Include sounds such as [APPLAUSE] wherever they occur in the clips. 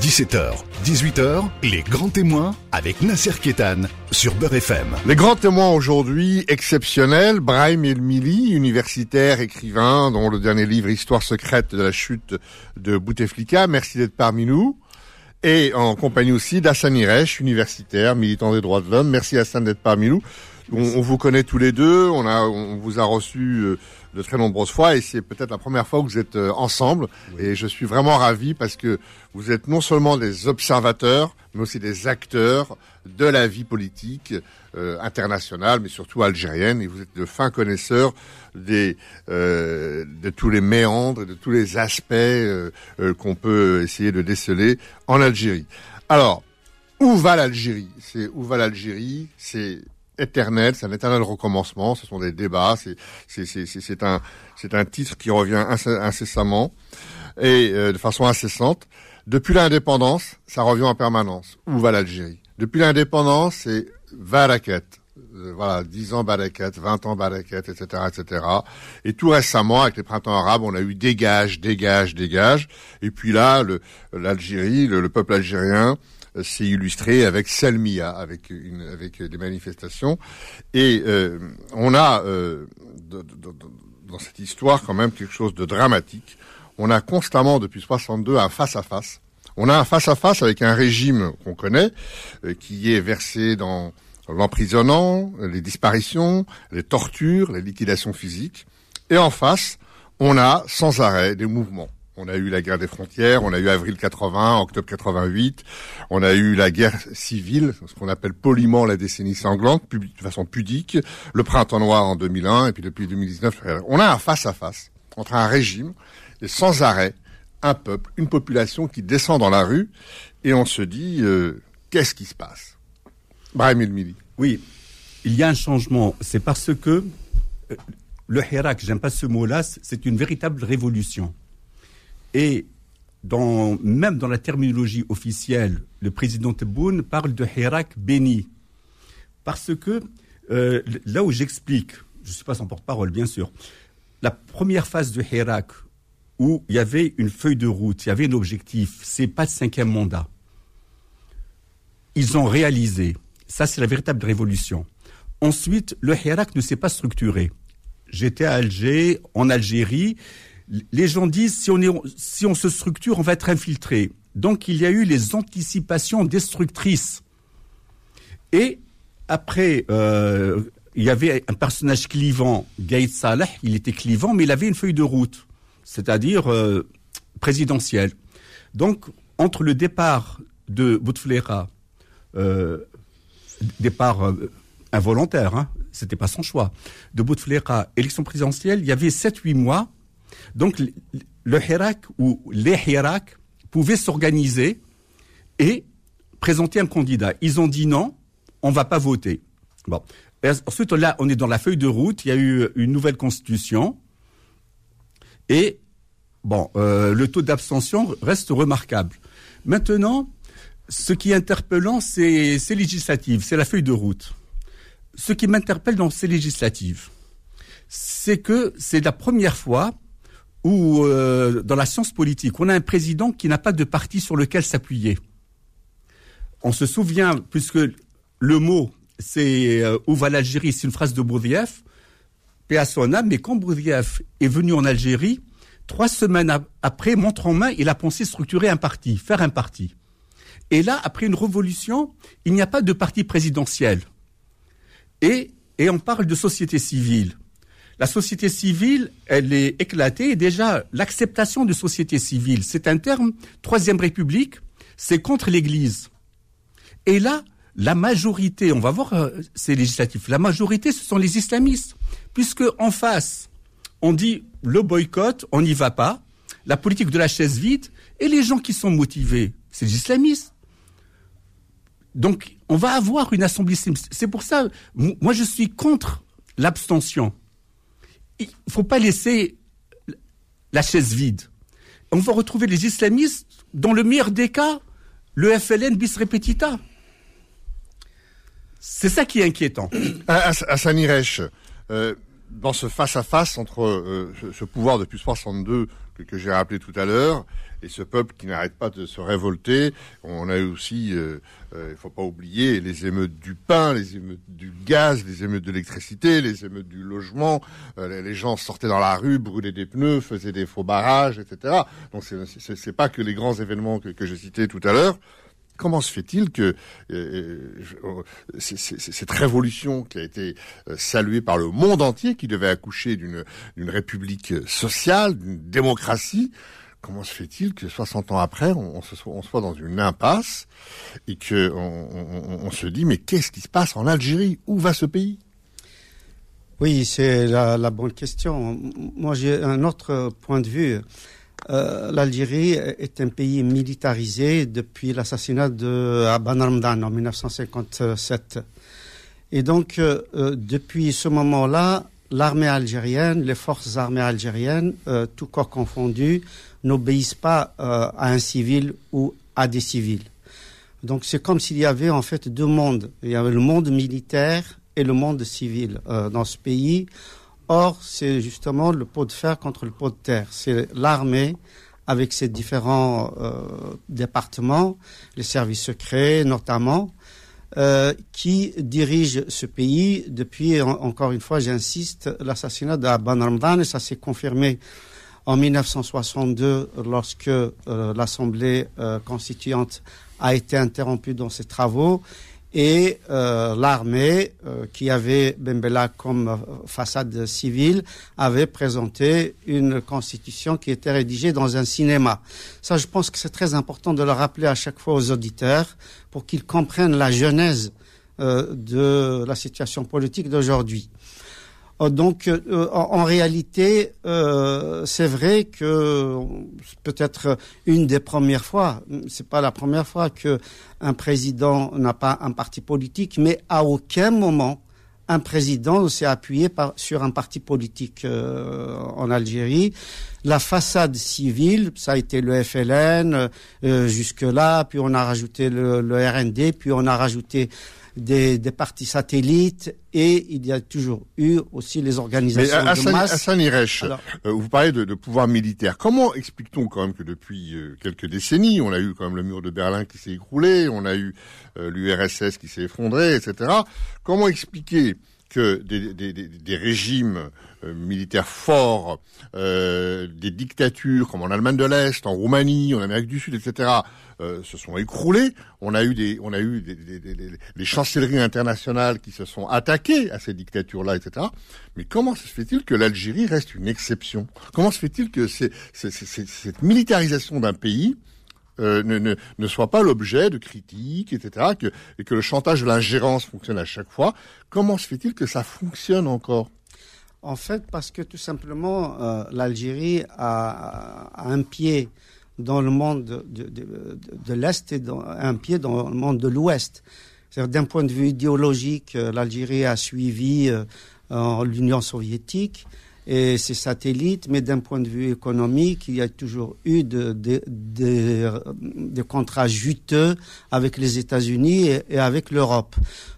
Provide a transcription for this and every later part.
17h, 18h, les grands témoins avec Nasser Kétan sur Beurre FM. Les grands témoins aujourd'hui exceptionnels, Brahim Elmili, universitaire, écrivain, dont le dernier livre Histoire secrète de la chute de Bouteflika. Merci d'être parmi nous. Et en compagnie aussi d'Hassan Iresh, universitaire, militant des droits de l'homme. Merci Hassan d'être parmi nous. On, vous connaît tous les deux, on, a, on vous a reçu euh, de très nombreuses fois et c'est peut-être la première fois que vous êtes euh, ensemble. Et je suis vraiment ravi parce que vous êtes non seulement des observateurs, mais aussi des acteurs de la vie politique euh, internationale, mais surtout algérienne. Et vous êtes de fins connaisseurs des, de tous les méandres, de tous les aspects qu'on peut essayer de déceler en Algérie. Alors, où va l'Algérie? C'est où va l'Algérie? C'est éternel, c'est un éternel recommencement, ce sont des débats, c'est un, un titre qui revient incessamment et euh, de façon incessante. Depuis l'indépendance, ça revient en permanence. Où va l'Algérie? Depuis l'indépendance, c'est Barakat. Euh, voilà, 10 ans Barakat, 20 ans Barakat, etc., etc. Et tout récemment, avec les printemps arabes, on a eu dégage, dégage, dégage. Et puis là, l'Algérie, le, le peuple algérien, s'est illustré avec Selmia, avec avec des manifestations. Et euh, on a euh, dans cette histoire quand même quelque chose de dramatique. On a constamment depuis 62 un face à face. On a un face à face avec un régime qu'on connaît, euh, qui est versé dans l'emprisonnant, les disparitions, les tortures, les liquidations physiques. Et en face, on a sans arrêt des mouvements. On a eu la guerre des frontières, on a eu avril 80, octobre 88, on a eu la guerre civile, ce qu'on appelle poliment la décennie sanglante, de façon pudique, le printemps noir en 2001, et puis depuis 2019, on a un face-à-face entre un régime et sans arrêt un peuple, une population qui descend dans la rue, et on se dit, euh, qu'est-ce qui se passe? Brahim Mili. Oui, il y a un changement. C'est parce que euh, le Hirak, j'aime pas ce mot-là, c'est une véritable révolution. Et même dans la terminologie officielle, le président Tebboune parle de Hirak béni. Parce que euh, là où j'explique, je ne suis pas son porte-parole bien sûr, la première phase de Hirak, où il y avait une feuille de route, il y avait un objectif, c'est pas le cinquième mandat. Ils ont réalisé. Ça, c'est la véritable révolution. Ensuite, le Hirak ne s'est pas structuré. J'étais à Alger, en Algérie, les gens disent si on, se structure, on va être infiltré. Donc il y a eu les anticipations destructrices. Et après, euh, il y avait un personnage clivant, Gaïd Saleh, il était clivant, mais il avait une feuille de route, c'est-à-dire euh, présidentielle. Donc, entre le départ de Bouteflika, euh, départ involontaire, hein, c'était pas son choix, de Bouteflika, élection présidentielle, il y avait 7-8 mois donc le Hirak ou les Hirak pouvaient s'organiser et présenter un candidat. Ils ont dit non, on va pas voter. Bon. ensuite, là, on est dans la feuille de route. Il y a eu une nouvelle constitution. Et, bon, euh, le taux d'abstention reste remarquable. Maintenant, ce qui est interpellant, c'est législative, c'est la feuille de route. Ce qui m'interpelle dans ces législatives, c'est que c'est la première fois où euh, dans la science politique, on a un président qui n'a pas de parti sur lequel s'appuyer. On se souvient, puisque le mot, c'est euh, où va l'Algérie, c'est une phrase de Bourdieff, paix à son âme, mais quand Bourdieff est venu en Algérie, trois semaines après, montre en main, il a pensé structurer un parti, faire un parti. Et là, après une révolution, il n'y a pas de parti présidentiel. Et, et on parle de société civile la société civile, elle est éclatée. Déjà, l'acceptation de société civile, c'est un terme, Troisième République, c'est contre l'Église. Et là, la majorité, on va voir euh, ces législatifs, la majorité, ce sont les islamistes. Puisque en face, on dit le boycott, on n'y va pas, la politique de la chaise vide, et les gens qui sont motivés, c'est les islamistes. Donc, on va avoir une assemblée. C'est pour ça, moi, je suis contre l'abstention il ne faut pas laisser la chaise vide. On va retrouver les islamistes, dans le meilleur des cas, le FLN bis repetita. C'est ça qui est inquiétant. À, à, Sanirech, euh, dans ce face-à-face entre euh, ce, pouvoir depuis 62 que, que j'ai rappelé tout à l'heure et ce peuple qui n'arrête pas de se révolter, on a eu aussi, euh, euh, il faut pas oublier, les émeutes du pain, les émeutes du gaz, les émeutes de l'électricité, les émeutes du logement. les gens sortaient dans la rue, brûlaient des pneus, faisaient des faux barrages, etc. Donc c'est pas que les grands événements que, que j'ai cités tout à l'heure. Comment se fait-il que euh, euh, cette révolution qui a été euh, saluée par le monde entier, qui devait accoucher d'une république sociale, d'une démocratie, comment se fait-il que 60 ans après, on, soit, dans une impasse et que on, se dit mais qu'est-ce qui se passe en Algérie? Où va ce pays? Oui, c'est la, bonne question. Moi, j'ai un autre point de vue. Euh, L'Algérie est un pays militarisé depuis l'assassinat de Aban Ramdan en 1957. Et donc, euh, euh, depuis ce moment-là, l'armée algérienne, les forces armées algériennes, tout corps confondu, n'obéissent pas à un civil ou à des civils. Donc, c'est comme s'il y avait en fait deux mondes. Il y avait le monde militaire et le monde civil dans ce pays. Or, c'est justement le pot de fer contre le pot de terre. C'est l'armée avec ses différents euh, départements, les services secrets notamment, euh, qui dirige ce pays depuis, encore une fois, j'insiste, l'assassinat d'Aban Ramdan, et ça s'est confirmé en 1962 lorsque euh, l'Assemblée constituante a été interrompue dans ses travaux et euh, l'armée, euh, qui avait Bembela comme euh, façade civile, avait présenté une constitution qui était rédigée dans un cinéma. Ça, je pense que c'est très important de le rappeler à chaque fois aux auditeurs pour qu'ils comprennent la genèse de la situation politique d'aujourd'hui. Euh, donc, euh, en, réalité, euh, c'est vrai que peut-être une des premières fois, c'est pas la première fois que un président n'a pas un parti politique, mais à aucun moment un président s'est appuyé sur un parti politique en Algérie. La façade civile, ça a été le FLN jusque-là, puis on a rajouté le, le RND, puis on a rajouté des, des partis satellites et il y a toujours eu aussi les organisations Mais de masse. Hassan Iresh, euh, vous parlez de, de, pouvoir militaire. Comment explique-t-on quand même que depuis euh, quelques décennies, on a eu quand même le mur de Berlin qui s'est écroulé, on a eu euh, l'URSS qui s'est effondré, etc. Comment expliquer que des, des, des régimes euh, militaires forts, euh, des dictatures comme en Allemagne de l'Est, en Roumanie, en Amérique du Sud, etc., euh, se sont écroulés. On a eu des, on a eu des, des, des, chancelleries internationales qui se sont attaquées à ces dictatures-là, etc. Mais comment se fait-il que l'Algérie reste une exception? Comment se fait-il que c'est, cette militarisation d'un pays euh, ne, ne, ne, soit pas l'objet de critiques, etc., que, et que le chantage de l'ingérence fonctionne à chaque fois. Comment se fait-il que ça fonctionne encore? En fait, parce que tout simplement, euh, l'Algérie a, un pied dans le monde de, l'Est et un pied dans le monde de l'Ouest. D'un point de vue idéologique, euh, l'Algérie a suivi l'Union soviétique et ses satellites, mais d'un point de vue économique, il y a toujours eu des de, de, contrats juteux avec les États-Unis et, avec l'Europe.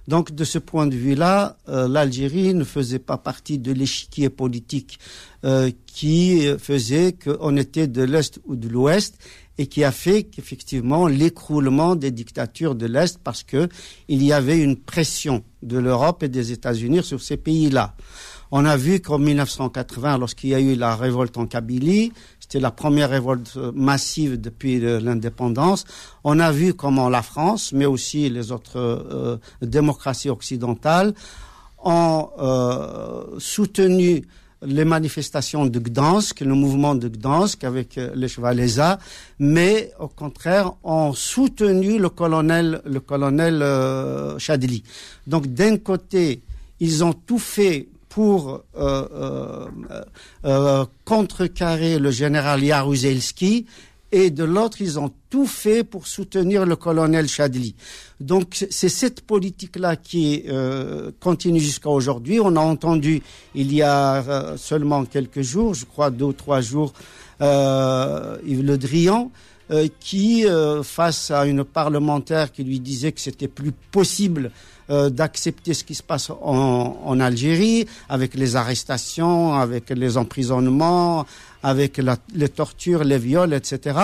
Donc, de ce point de vue-là, euh, l'Algérie ne faisait pas partie de l'échiquier politique euh, qui faisait qu'on était de l'Est ou de l'Ouest et qui a fait qu'effectivement l'écroulement des dictatures de l'Est parce que il y avait une pression de l'Europe et des États-Unis sur ces pays-là. On a vu qu'en 1980, lorsqu'il y a eu la révolte en Kabylie, c'était la première révolte massive depuis l'indépendance, on a vu comment la France, mais aussi les autres euh, démocraties occidentales, ont euh, soutenu les manifestations de Gdansk, le mouvement de Gdansk avec euh, les Chevalesa, mais au contraire ont soutenu le colonel, le colonel Chadli. Donc d'un côté, ils ont tout fait pour euh, euh, euh, contrecarrer le général Jaruzelski et de l'autre, ils ont tout fait pour soutenir le colonel Chadli. Donc c'est cette politique-là qui euh, continue jusqu'à aujourd'hui. On a entendu il y a euh, seulement quelques jours, je crois deux ou trois jours, euh, Yves Le Drian, qui, face à une parlementaire qui lui disait que c'était plus possible euh, d'accepter ce qui se passe en, en, Algérie, avec les arrestations, avec les emprisonnements, avec la, les tortures, les viols, etc.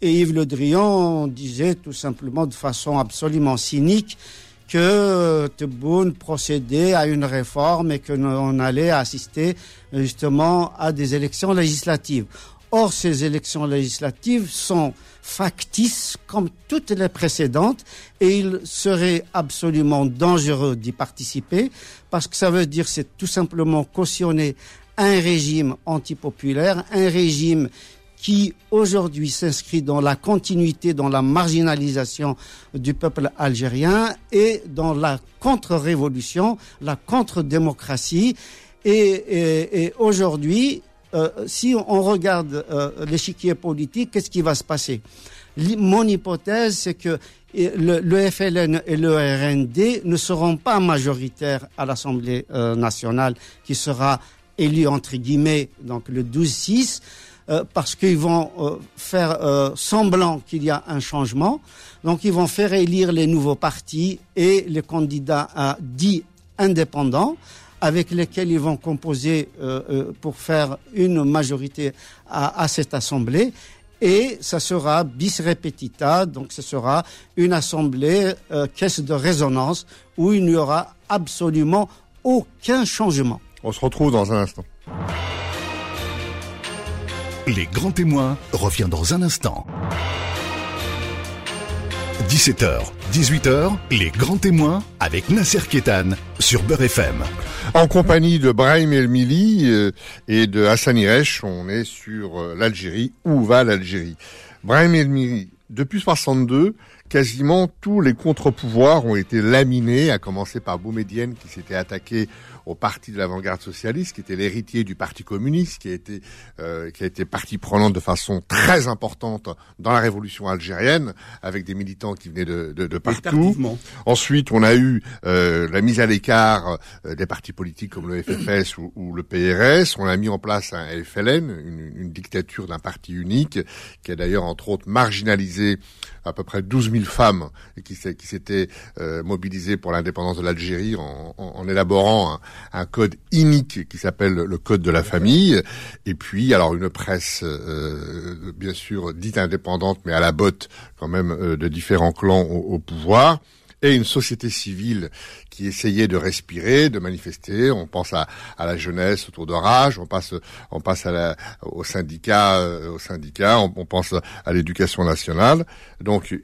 Et Yves Le Drian disait tout simplement de façon absolument cynique que Tebboune procédait à une réforme et que l'on allait assister justement à des élections législatives. Or, ces élections législatives sont factices comme toutes les précédentes et il serait absolument dangereux d'y participer parce que ça veut dire c'est tout simplement cautionner un régime antipopulaire, un régime qui aujourd'hui s'inscrit dans la continuité, dans la marginalisation du peuple algérien et dans la contre-révolution, la contre-démocratie. Et, et, et aujourd'hui, euh, si on regarde euh, l'échiquier politique, qu'est-ce qui va se passer? Mon hypothèse, c'est que le, le, FLN et le RND ne seront pas majoritaires à l'Assemblée euh, nationale, qui sera élue entre guillemets donc le 12-6. Euh, parce qu'ils vont euh, faire euh, semblant qu'il y a un changement. Donc ils vont faire élire les nouveaux partis et les candidats dits indépendants avec lesquels ils vont composer pour faire une majorité à, à cette assemblée et ça sera bis repetita, donc ce sera une assemblée euh, caisse de résonance où il n'y aura absolument aucun changement. On se retrouve dans un instant. Les grands témoins revient dans un instant. 17h, 18h, les grands témoins avec Nasser Kétan sur Beurre FM. En compagnie de Brahim Elmili euh, et de Hassan Iresh, on est sur euh, l'Algérie. Où va l'Algérie? Brahim Elmili, depuis 62, quasiment tous les contre-pouvoirs ont été laminés, à commencer par Boumedienne qui s'était attaqué au parti de l'avant-garde socialiste, qui était l'héritier du Parti communiste, qui a été euh, qui a été partie prenante de façon très importante dans la révolution algérienne, avec des militants qui venaient de, de, de partout. Ensuite, on a eu euh, la mise à l'écart euh, des partis politiques comme le FFS ou, ou, le PRS. On a mis en place un FLN, une, une dictature d'un parti unique, qui a d'ailleurs entre autres marginalisé à peu près 12 000 femmes qui, qui s'étaient euh, mobilisées pour l'indépendance de l'Algérie en, en, en, élaborant un, code unique qui s'appelle le code de la famille. Et puis, alors une presse, euh, bien sûr, dite indépendante, mais à la botte quand même euh, de différents clans au, au pouvoir et une société civile qui essayait de respirer, de manifester. On pense à, à la jeunesse autour de Rage, on passe, on passe à la, au syndicat, euh, au syndicat, on, on pense à l'éducation nationale. Donc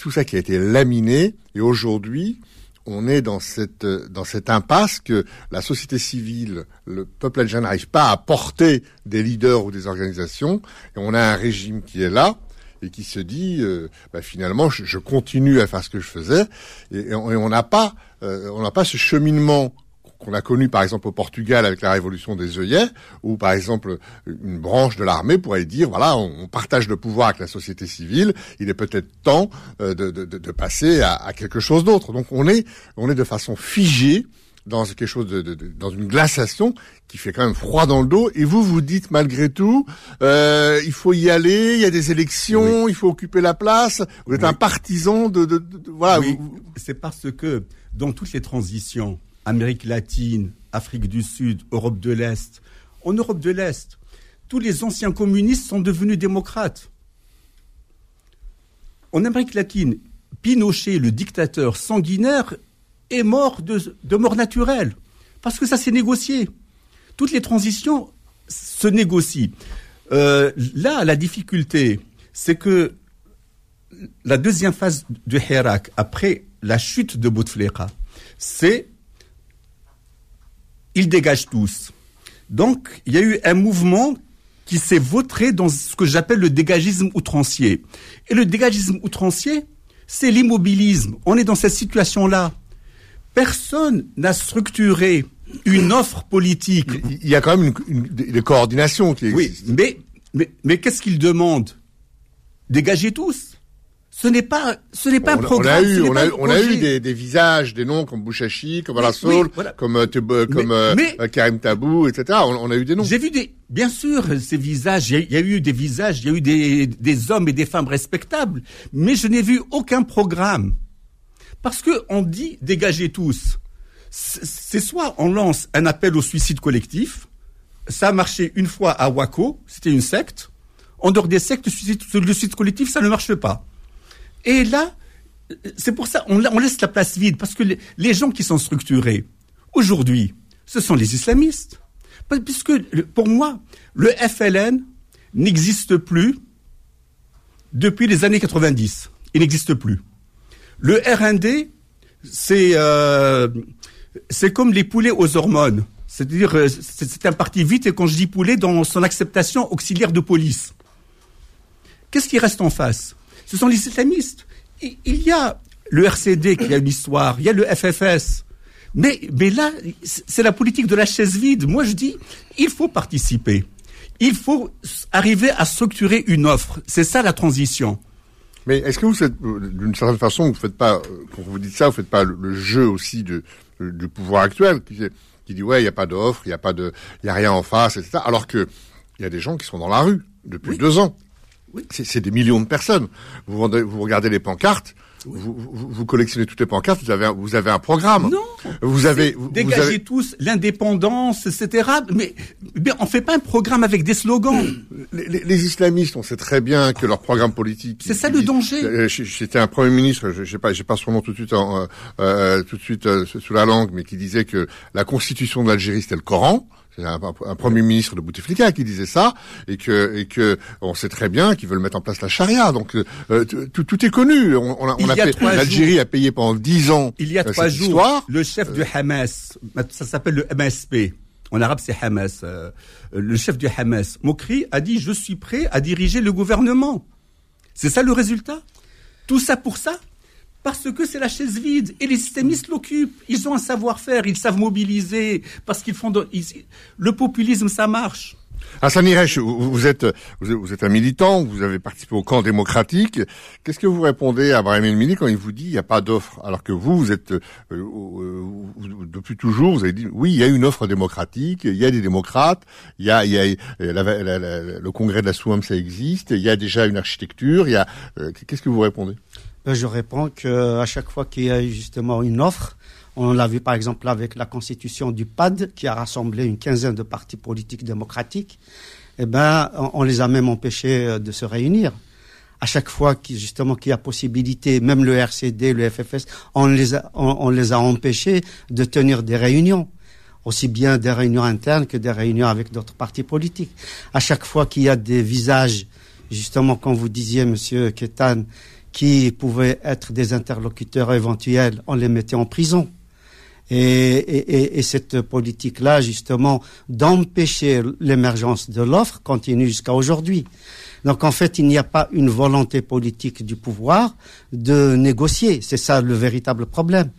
tout ça qui a été laminé et aujourd'hui on est dans cette dans cette impasse que la société civile, le peuple algérien n'arrive pas à porter des leaders ou des organisations. Et on a un régime qui est là et qui se dit euh, bah, finalement je, je, continue à faire ce que je faisais. Et, et on n'a pas euh, on n'a pas ce cheminement qu'on a connu par exemple au Portugal avec la révolution des œillets, où par exemple une branche de l'armée pourrait dire voilà on, partage le pouvoir avec la société civile, il est peut-être temps euh, de, de, de, passer à, à quelque chose d'autre. Donc on est on est de façon figée dans quelque chose de, de, de, dans une glaciation qui fait quand même froid dans le dos et vous vous dites malgré tout euh, il faut y aller il y a des élections oui. il faut occuper la place vous êtes oui. un partisan de, de voilà oui. c'est parce que dans toutes les transitions Amérique latine Afrique du Sud Europe de l'Est en Europe de l'Est tous les anciens communistes sont devenus démocrates en Amérique latine Pinochet le dictateur sanguinaire est mort de, mort naturelle. Parce que ça s'est négocié. Toutes les transitions se négocient. Euh, là, la difficulté, c'est que la deuxième phase du Hirak, après la chute de Bouteflika, c'est ils dégagent tous. Donc, il y a eu un mouvement qui s'est vautré dans ce que j'appelle le dégagisme outrancier. Et le dégagisme outrancier, c'est l'immobilisme. On est dans cette situation-là personne n'a structuré une offre politique. Il y a quand même une, une, une coordination qui existe. Oui, mais, mais, mais qu'est-ce qu'il demande Dégagez tous. Ce n'est pas, ce n'est pas on, un programme. On a eu, on a, on a eu des, des, visages, des noms comme Bouchachi, comme oui, voilà. comme, euh, comme mais, euh, Karim Tabou, etc. On, on, a eu des noms. J'ai vu des, bien sûr, ces visages. Il y, y, a eu des visages, il y a eu des, des hommes et des femmes respectables, mais je n'ai vu aucun programme Parce que on dit dégagez tous. C'est soit on lance un appel au suicide collectif, ça a marché une fois à Waco, c'était une secte. En dehors des sectes, le suicide, collectif, ça ne marche pas. Et là, c'est pour ça, on, laisse la place vide, parce que les, gens qui sont structurés, aujourd'hui, ce sont les islamistes. Puisque, pour moi, le FLN n'existe plus depuis les années 90. Il n'existe plus. Le RND, c'est euh, c'est comme les poulets aux hormones. C'est-à-dire, euh, c'est un parti vite, et quand je dis poulet, dans son acceptation auxiliaire de police. Qu'est-ce qui reste en face? Ce sont les islamistes. Il y a le RCD qui a une histoire, il y a le FFS. Mais, mais là, c'est la politique de la chaise vide. Moi, je dis, il faut participer. Il faut arriver à structurer une offre. C'est ça la transition. Mais est-ce que vous êtes, d'une certaine façon, vous faites pas, quand vous dites ça, vous faites pas le, jeu aussi de, du pouvoir actuel qui, qui dit ouais, il n'y a pas d'offre, il n'y a pas de, il y a rien en face, etc. Alors que il y a des gens qui sont dans la rue depuis deux ans. Oui. C'est des millions de personnes. Vous, vous regardez les pancartes, vous, vous, collectionnez toutes les pancartes, vous avez un, vous avez un programme. Non. Vous avez vous, dégagez tous l'indépendance, etc. Mais, mais on fait pas un programme avec des slogans. [CLEARS THROAT] Les, les, islamistes, on sait très bien que leur programme politique. C'est ça le danger. J'étais un premier ministre, je, sais pas, j'ai pas son nom tout de suite, en, euh, euh tout de suite euh, sous la langue, mais qui disait que la constitution de l'Algérie c'était le Coran. C'est un, premier ministre de Bouteflika qui disait ça, et que et que on sait très bien qu'ils veulent mettre en place la charia. Donc euh, tout, tout, est connu. On, on a, on a l'Algérie a payé pendant dix ans. Il y a euh, trois jours, le chef du Hamas, ça s'appelle le MSP. En arabe, c'est Hamas. Euh, le chef du Hamas, Mokri, a dit je suis prêt à diriger le gouvernement. C'est ça le résultat? Tout ça pour ça? Parce que c'est la chaise vide et les systémistes l'occupent. Ils ont un savoir-faire, ils savent mobiliser parce qu'ils font. Le populisme, ça marche. Hassan Iresh, vous êtes, vous êtes un militant, vous avez participé au camp démocratique. Qu'est-ce que vous répondez à Brahim El quand il vous dit il n'y a pas d'offre? Alors que vous, vous êtes, euh, euh, depuis toujours, vous avez dit oui, il y a une offre démocratique, il y a des démocrates, il y a, il y a le congrès de la Souam, ça existe, il y a déjà une architecture, il y a. Euh, qu'est-ce que vous répondez? Je réponds qu'à chaque fois qu'il y a justement une offre, on l'a vu par exemple avec la constitution du PAD qui a rassemblé une quinzaine de partis politiques démocratiques, eh ben, on, les a même empêchés euh, de se réunir. À chaque fois qu'il, justement qu'il y a possibilité, même le RCD, le FFS, on les a, on les a empêchés de tenir des réunions aussi bien des réunions internes que des réunions avec d'autres partis politiques. À chaque fois qu'il y a des visages, justement, comme vous disiez, Monsieur Ketan, qui pouvaient être des interlocuteurs éventuels, on les mettait en prison. Et, et, et cette politique-là, justement, d'empêcher l'émergence de l'offre continue jusqu'à aujourd'hui. Donc en fait, il n'y a pas une volonté politique du pouvoir de négocier. C'est ça le véritable problème.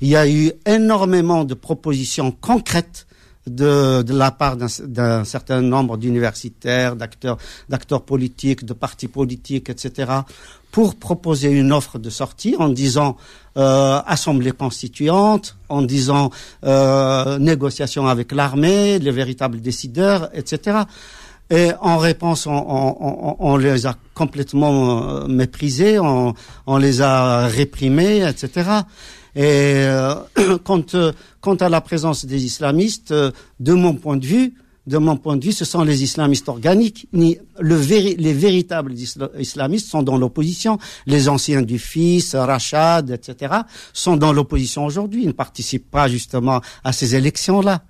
Il y a eu énormément de propositions concrètes de, la part d'un certain nombre d'universitaires, d'acteurs, d'acteurs politiques, de partis politiques, etc., pour proposer une offre de sortie en disant euh, assemblée constituante, en disant euh, négociation avec l'armée, les véritables décideurs, etc. Et en réponse, on, on, on les a complètement euh, méprisés, on, on, les a réprimés, etc. Et euh, [CLEARS THROAT] quant, euh, quant à la présence des islamistes, de mon point de vue, de mon point de vue, ce sont les islamistes organiques. Ni le les véritables islamistes sont dans l'opposition. Les anciens du Fils, Rachad, etc., sont dans l'opposition aujourd'hui. Ils ne participent pas justement à ces élections-là.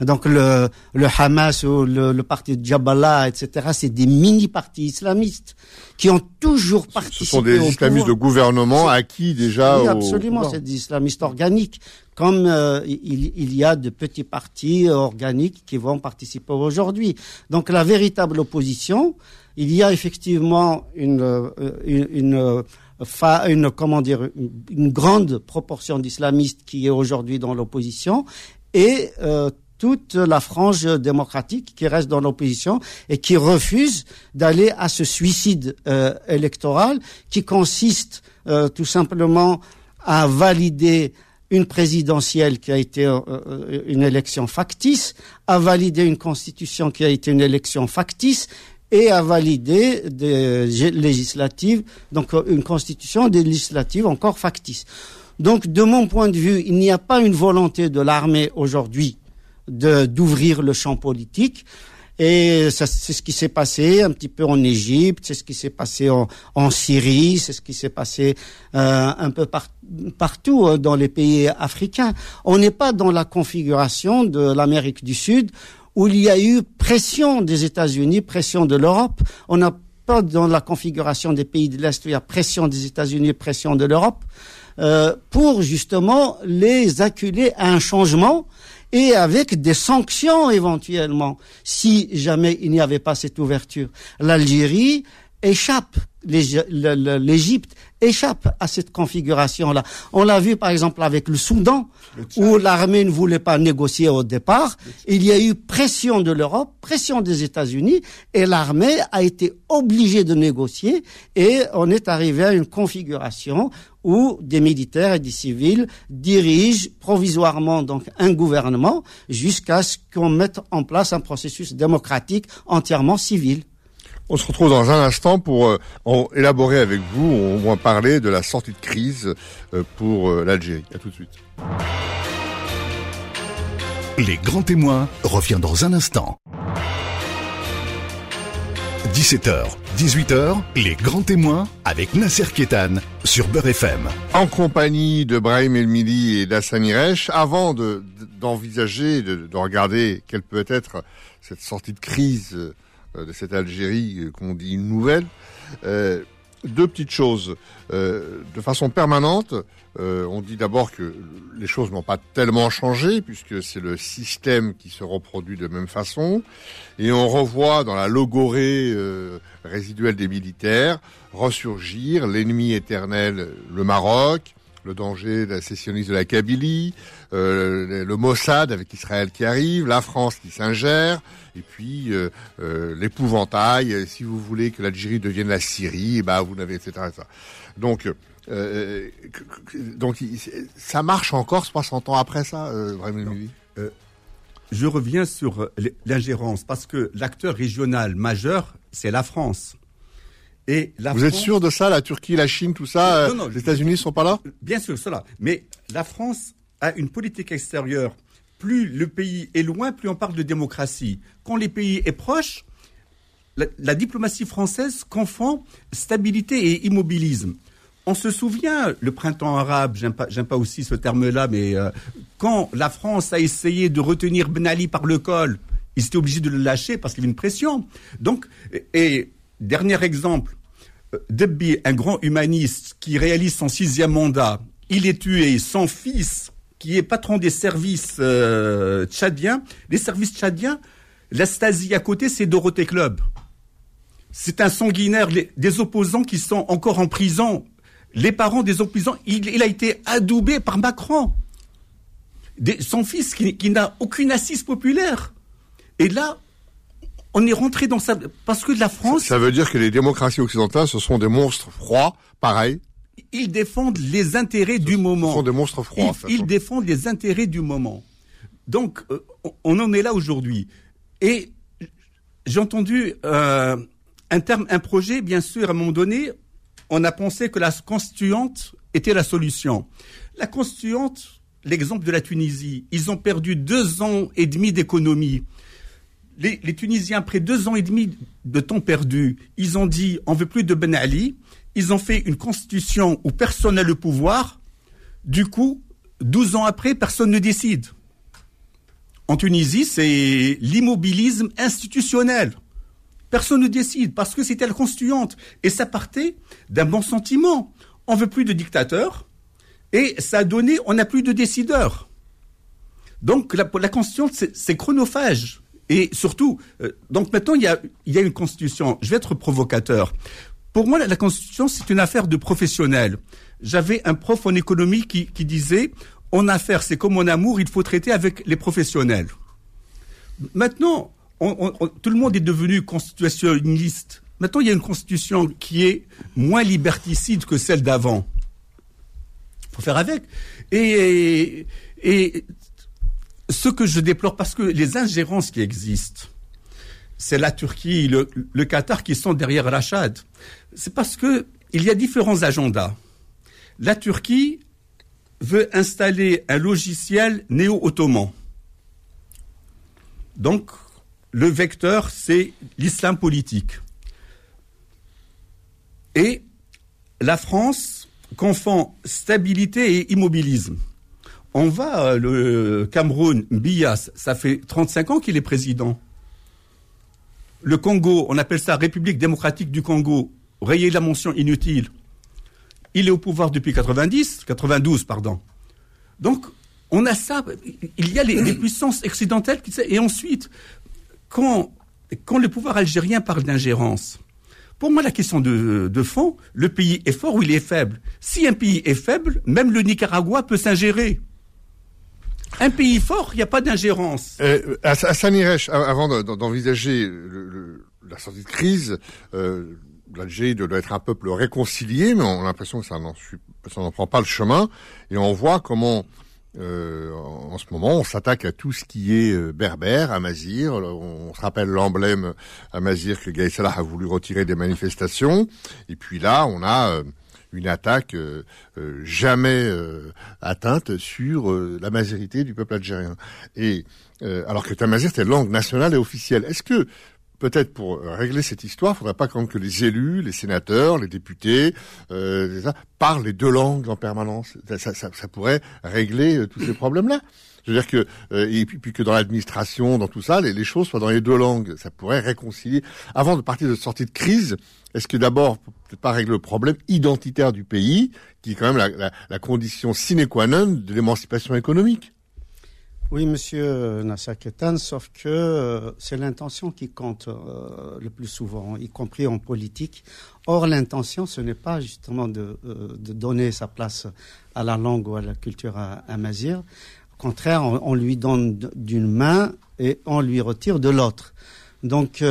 Donc le, le Hamas ou le, le parti de Jabala, etc., c'est des mini-partis islamistes qui ont toujours participé. Ce sont des islamistes de gouvernement acquis déjà. Oui, absolument, c'est des islamistes organiques. Comme euh, il, il, y a de petits partis organiques qui vont participer aujourd'hui. Donc la véritable opposition, il y a effectivement une, euh, une, une une comment dire une grande proportion d'islamistes qui est aujourd'hui dans l'opposition et euh, toute la frange démocratique qui reste dans l'opposition et qui refuse d'aller à ce suicide euh, électoral qui consiste euh, tout simplement à valider une présidentielle qui a été euh, une élection factice, à valider une constitution qui a été une élection factice et à valider des législatives, donc une constitution des législatives encore factice. Donc, de mon point de vue, il n'y a pas une volonté de l'armée aujourd'hui d'ouvrir le champ politique. Et c'est ce qui s'est passé un petit peu en Égypte, c'est ce qui s'est passé en, en Syrie, c'est ce qui s'est passé euh, un peu partout euh, dans les pays africains. On n'est pas dans la configuration de l'Amérique du Sud où il y a eu pression des États-Unis, pression de l'Europe. On n'a pas dans la configuration des pays de l'Est où il y a pression des États-Unis, pression de l'Europe, euh, pour justement les acculer à un changement et avec des sanctions éventuellement si jamais il n'y avait pas cette ouverture. L'Algérie échappe, l'Égypte échappe à cette configuration-là. On l'a vu par exemple avec le Soudan, où l'armée ne voulait pas négocier au départ. Il y a eu pression de l'Europe, pression des États-Unis, et l'armée a été obligée de négocier, et on est arrivé à une configuration où des militaires et des civils dirigent provisoirement donc un gouvernement jusqu'à ce qu'on mette en place un processus démocratique entièrement civil. On se retrouve dans un instant pour euh, élaborer avec vous, on va parler de la sortie de crise euh, pour euh, l'Algérie. À tout de suite. Les grands témoins revient dans un instant. 17h, 18h, les grands témoins avec Nasser Kétan sur Beurre FM. En compagnie de Brahim Elmili et d'Assani Resh, avant d'envisager, de, de, regarder quelle peut être cette sortie de crise de cette Algérie euh, qu'on dit une nouvelle, euh, deux petites choses. de façon permanente, on dit d'abord que les choses n'ont pas tellement changé puisque c'est le système qui se reproduit de même façon, et on revoit dans la logorée résiduelle des militaires ressurgir l'ennemi éternel, le Maroc, le danger de la sécessionnisme de la Kabylie, euh, le Mossad avec Israël qui arrive, la France qui s'ingère, et puis euh, euh, l'épouvantail. Si vous voulez que l'Algérie devienne la Syrie, eh ben vous n'avez etc., etc. Donc donc ça marche encore 60 ans après ça, vraiment. Je reviens sur l'ingérence parce que l'acteur régional majeur, c'est la France. Vous êtes sûr de ça, la Turquie, la Chine, tout ça euh, Les États-Unis sont pas là? Bien sûr, cela. Mais la France a une politique extérieure. Plus le pays est loin, plus on parle de démocratie. Quand les pays est proche, la, diplomatie française confond stabilité et immobilisme. On se souvient, le printemps arabe, j'aime pas, pas aussi ce terme-là, mais euh, quand la France a essayé de retenir Ben Ali par le col, ils étaient obligés de le lâcher parce qu'il y avait une pression. Donc, et Dernier exemple, euh, Debbi, un grand humaniste qui réalise son sixième mandat, il est tué, son fils, qui est patron des services euh, tchadiens, les services tchadiens, la à côté, c'est Dorothée Club. C'est un sanguinaire, des opposants qui sont encore en prison. Les parents des opposants, il, a été adoubé par Macron. son fils qui n'a aucune assise populaire. Et là, on est rentré dans ça parce que la France. Ça, veut dire que les démocraties occidentales, ce sont des monstres froids, pareil. Ils défendent les intérêts du moment. Ce sont des monstres froids. Ils, défendent les intérêts du moment. Donc, euh, on en est là aujourd'hui. Et j'ai entendu euh, un terme, un projet, bien sûr, à un moment donné, on a pensé que la constituante était la solution. La constituante, l'exemple de la Tunisie, ils ont perdu deux ans et demi d'économie les, Tunisiens, après deux ans et demi de temps perdu, ils ont dit on veut plus de Ben Ali. Ils ont fait une constitution où personne n'a le pouvoir. Du coup, 12 ans après, personne ne décide. En Tunisie, c'est l'immobilisme institutionnel. Personne ne décide parce que c'était la constituante. Et ça partait d'un bon sentiment. On veut plus de dictateurs. Et ça a donné, on n'a plus de décideurs. Donc la, la constituante, c'est chronophage. Et surtout, euh, donc maintenant, il y, a, une constitution. Je vais être provocateur. Pour moi, la, constitution, c'est une affaire de professionnels. J'avais un prof en économie qui, qui disait, en affaires, c'est comme en amour, il faut traiter avec les professionnels. Maintenant, tout le monde est devenu constitutionnaliste. Maintenant, il y a une constitution qui est moins liberticide que celle d'avant. Il faut faire avec. Et, et ce que je déplore, parce que les ingérences qui existent, c'est la Turquie, le, le, Qatar qui sont derrière Rachad. C'est parce que il y a différents agendas. La Turquie veut installer un logiciel néo-ottoman. Donc, le vecteur, c'est l'islam politique. Et la France confond stabilité et immobilisme. On va, euh, le Cameroun, Bias, ça fait 35 ans qu'il est président. Le Congo, on appelle ça République démocratique du Congo, rayer la mention inutile. Il est au pouvoir depuis 90, 92, pardon. Donc, on a ça. Il y a les, puissances occidentales et ensuite, quand, le pouvoir algérien parle d'ingérence, pour moi, la question de, fond, le pays est fort ou il est faible? Si un pays est faible, même le Nicaragua peut s'ingérer. Un pays fort, il n'y a pas d'ingérence. Euh, Hassan Iresh, avant d'envisager la sortie de crise, euh, l'Algérie doit être un peuple réconcilié, mais on a l'impression que ça n'en prend pas le chemin. Et on voit comment euh, en ce moment, on s'attaque à tout ce qui est euh, berbère, amazir. On se rappelle l'emblème amazir que Gaï Salah a voulu retirer des manifestations. Et puis là, on a euh, une attaque euh, jamais atteinte sur la majorité du peuple algérien. Et alors que Tamazir, c'est langue nationale et officielle. Est-ce que peut-être pour régler cette histoire, il faudrait pas quand même que les élus, les sénateurs, les députés, euh, parlent les deux langues en permanence? Ça, ça, ça pourrait régler euh, tous ces problèmes-là. Je veux dire que euh, et puis, que dans l'administration, dans tout ça, les, choses soient dans les deux langues. Ça pourrait réconcilier. Avant de partir de sortie de crise, est-ce que d'abord peut-être pas régler le problème identitaire du pays, qui est quand même la, la, la condition sine qua non de l'émancipation économique? Oui, monsieur Nasser Ketan, sauf que euh, c'est l'intention qui compte euh, le plus souvent, y compris en politique. Or, l'intention, ce n'est pas justement de, euh, de, donner sa place à la langue ou à la culture amazir. Contraire, on, lui donne d'une main et on lui retire de l'autre. Donc,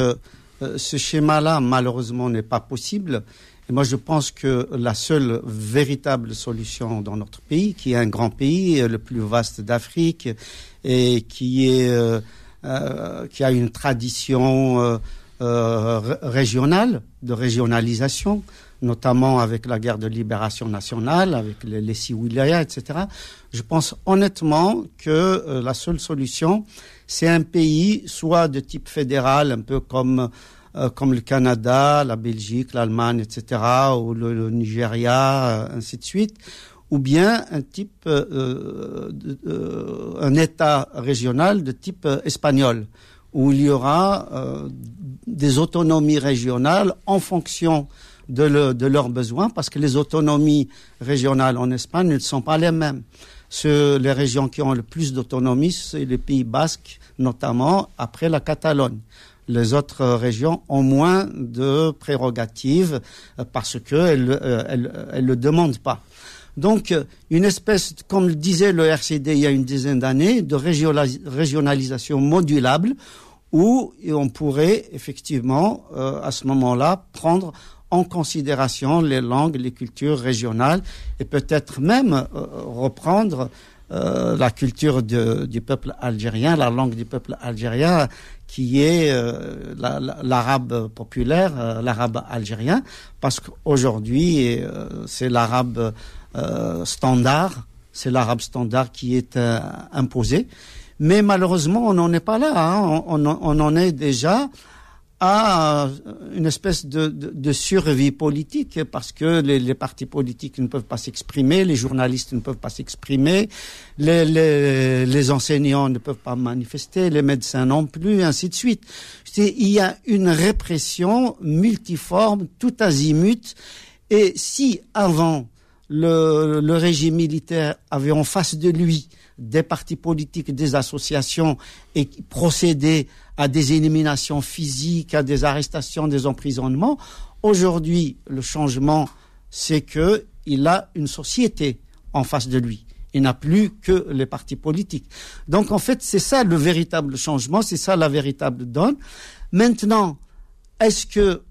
ce schéma-là, malheureusement, n'est pas possible. Et moi, je pense que la seule véritable solution dans notre pays, qui est un grand pays, le plus vaste d'Afrique, et qui est euh, euh, qui a une tradition euh, régionale de régionalisation, notamment avec la guerre de libération nationale, avec les, les etc. Je pense honnêtement que la seule solution, c'est un pays soit de type fédéral, un peu comme comme le Canada, la Belgique, l'Allemagne, etc., ou le, le Nigeria, ainsi de suite, ou bien un type, euh, euh, un État régional de type euh, espagnol, où il y aura des autonomies régionales en fonction de, de, leurs besoins, parce que les autonomies régionales en Espagne ne sont pas les mêmes. les régions qui ont le plus d'autonomie, c'est les Pays Basques, notamment après la Catalogne les autres régions ont moins de prérogatives parce qu'elles ne le demandent pas. Donc, euh, une espèce, comme le disait le RCD il y a une dizaine d'années, de régionalisation modulable où on pourrait effectivement, euh, à ce moment-là, prendre en considération les langues, les cultures régionales et peut-être même euh, reprendre la culture du peuple algérien, la langue du peuple algérien qui est l'arabe populaire, l'arabe algérien, parce qu'aujourd'hui c'est l'arabe euh, standard, c'est l'arabe standard qui est euh, imposé. Mais malheureusement, on n'en est pas là. Hein. On, en est déjà à une espèce de, survie politique parce que les, partis politiques ne peuvent pas s'exprimer, les journalistes ne peuvent pas s'exprimer, les, les, enseignants ne peuvent pas manifester, les médecins non plus, ainsi de suite. Il y a une répression multiforme, tout azimut. Et si avant le, régime militaire avait en face de lui des partis politiques, des associations et procédait à des éliminations physiques, à des arrestations, des emprisonnements. Aujourd'hui, le changement, c'est que il a une société en face de lui. Il n'a plus que les partis politiques. Donc en fait, c'est ça le véritable changement, c'est ça la véritable donne. Maintenant, est-ce que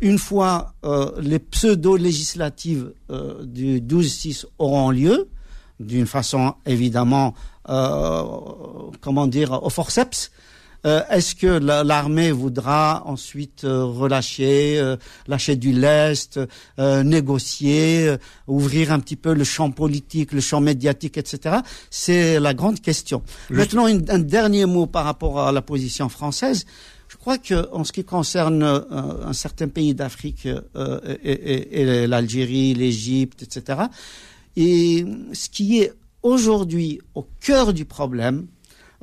une fois euh, les pseudo-législatives euh, du 12-6 auront lieu, d'une façon évidemment, euh, comment dire, au forceps, Euh, est-ce que l'armée voudra ensuite euh, relâcher, euh, lâcher du lest, négocier, ouvrir un petit peu le champ politique, le champ médiatique, etc. C'est la grande question. Maintenant, un dernier mot par rapport à la position française. Je crois que en ce qui concerne un certain pays d'Afrique et, et l'Algérie, l'Égypte, etc. Et ce qui est aujourd'hui au cœur du problème,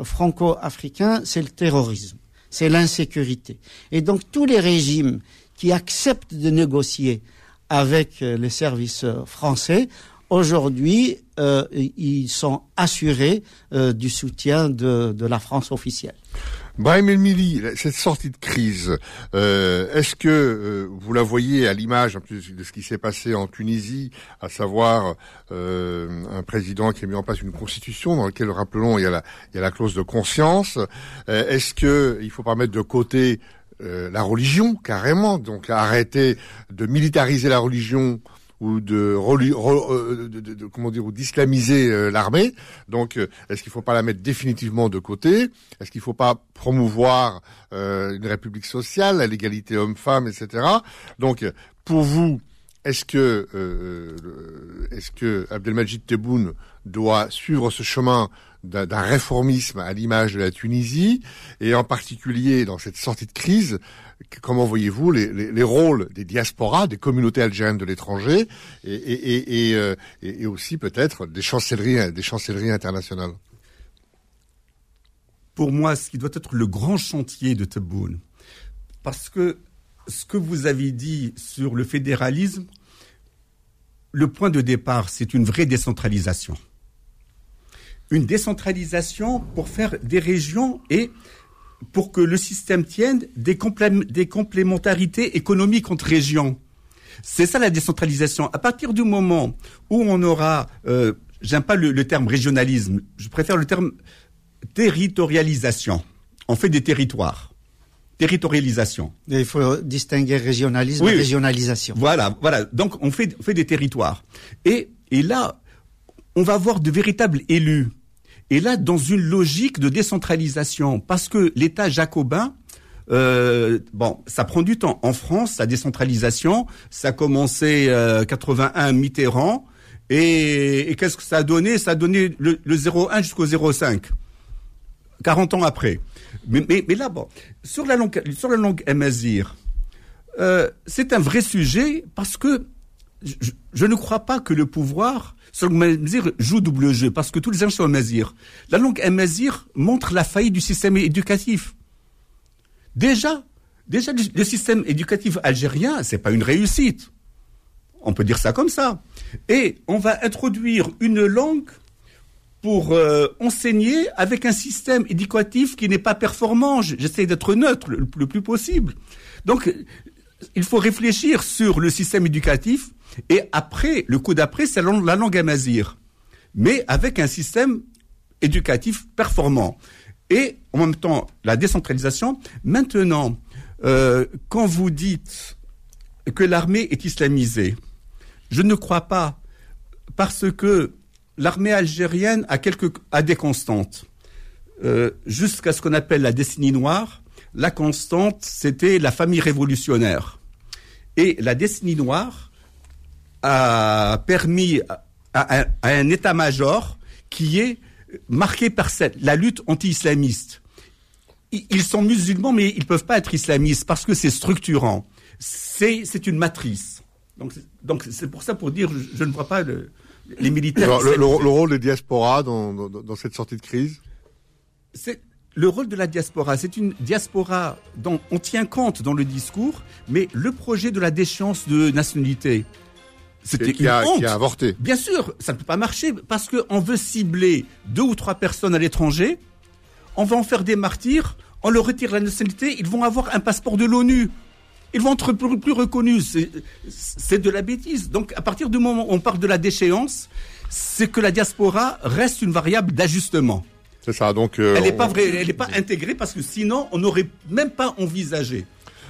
franco-africain, c'est le terrorisme, c'est l'insécurité. Et donc tous les régimes qui acceptent de négocier avec euh, les services euh, français, aujourd'hui, euh, ils sont assurés du soutien de la France officielle. Brahim Elmili, cette sortie de crise, euh, est-ce que euh, vous la voyez à l'image de ce qui s'est passé en Tunisie, à savoir euh, un président qui a mis en place une constitution dans laquelle, rappelons, il y a la, il y a la clause de conscience. est-ce que il faut pas mettre de côté la religion carrément, donc arrêter de militariser la religion ou euh, de, de, comment dire ou d'islamiser euh, l'armée. Donc, euh, est-ce qu'il ne faut pas la mettre définitivement de côté? Est-ce qu'il ne faut pas promouvoir une république sociale, l'égalité homme-femme, etc. Donc, pour vous, est-ce que est-ce que Abdelmajid Tebboune doit suivre ce chemin d'un réformisme à l'image de la Tunisie et en particulier dans cette sortie de crise comment voyez-vous les, les, les, rôles des diasporas, des communautés algériennes de l'étranger et, et, euh, et, aussi peut-être des chancelleries, des chancelleries internationales? Pour moi, ce qui doit être le grand chantier de Tebboune, parce que ce que vous avez dit sur le fédéralisme, le point de départ, c'est une vraie décentralisation. Une décentralisation pour faire des régions et pour que le système tienne des, des complémentarités économiques entre régions. C'est ça la décentralisation. À partir du moment où on aura, euh, j'aime pas le, terme régionalisme, je préfère le terme territorialisation. On fait des territoires. Territorialisation. Il faut distinguer régionalisme et régionalisation. Voilà, voilà. Donc on fait, on fait des territoires. Et, et là, on va avoir de véritables élus et là, dans une logique de décentralisation, parce que l'État jacobin, euh, bon, ça prend du temps. En France, la décentralisation, ça a commencé euh, 81 Mitterrand, et, et qu'est-ce que ça a donné? Ça a donné le, le 0,1 jusqu'au 0,5. 40 ans après. Mais, mais, mais, là, bon, sur la langue, sur la langue amazir, euh, c'est un vrai sujet parce que je, ne crois pas que le pouvoir Mazir joue double jeu parce que tous les gens sont Mazir. La langue Mazir montre la faillite du système éducatif. Déjà, déjà le système éducatif algérien, c'est pas une réussite. On peut dire ça comme ça. Et on va introduire une langue pour euh, enseigner avec un système éducatif qui n'est pas performant. J'essaie d'être neutre le, plus possible. Donc, il faut réfléchir sur le système éducatif et après, le coup d'après, c'est la langue amazir, mais avec un système éducatif performant. Et en même temps, la décentralisation. Maintenant, euh, quand vous dites que l'armée est islamisée, je ne crois pas, parce que l'armée algérienne a, quelques, a des constantes. Euh, jusqu'à ce qu'on appelle la décennie noire, la constante, c'était la famille révolutionnaire. Et la décennie noire, a permis à, un état-major qui est marqué par cette, la lutte anti-islamiste. Ils sont musulmans, mais ils peuvent pas être islamistes parce que c'est structurant. C'est, c'est une matrice. Donc, donc c'est pour ça pour dire, je, ne vois pas les militaires. le, rôle des diasporas dans, dans, cette sortie de crise? C'est le rôle de la diaspora. C'est une diaspora dont on tient compte dans le discours, mais le projet de la déchéance de nationalité, c'était qui, a, qui a avorté. Bien sûr, ça ne peut pas marcher parce qu'on veut cibler deux ou trois personnes à l'étranger, on va en faire des martyrs, on leur retire la nationalité, ils vont avoir un passeport de l'ONU. Ils vont être plus, plus reconnus. C'est de la bêtise. Donc, à partir du moment où on parle de la déchéance, c'est que la diaspora reste une variable d'ajustement. C'est ça. Donc, euh, elle n'est pas vraie, elle n'est pas intégrée parce que sinon, on n'aurait même pas envisagé.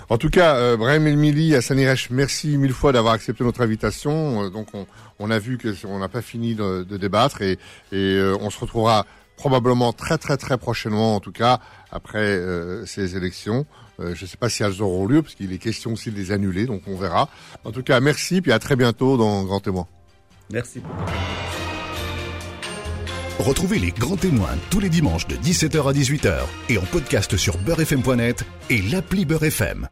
En tout cas, euh, Brahim Elmili, Hassan Iresh, merci mille fois d'avoir accepté notre invitation. Euh, donc, on, on, a vu que on n'a pas fini de, de, débattre et, et euh, on se retrouvera probablement très très très prochainement, en tout cas après euh, ces élections. Euh, je ne sais pas si elles auront lieu, parce qu'il est question aussi de les annuler, donc on verra. En tout cas, merci, puis à très bientôt dans Grand Témoin. Merci. Retrouvez les grands témoins tous les dimanches de 17h à 18h et en podcast sur beurrefm.net et l'appli Beurrefm.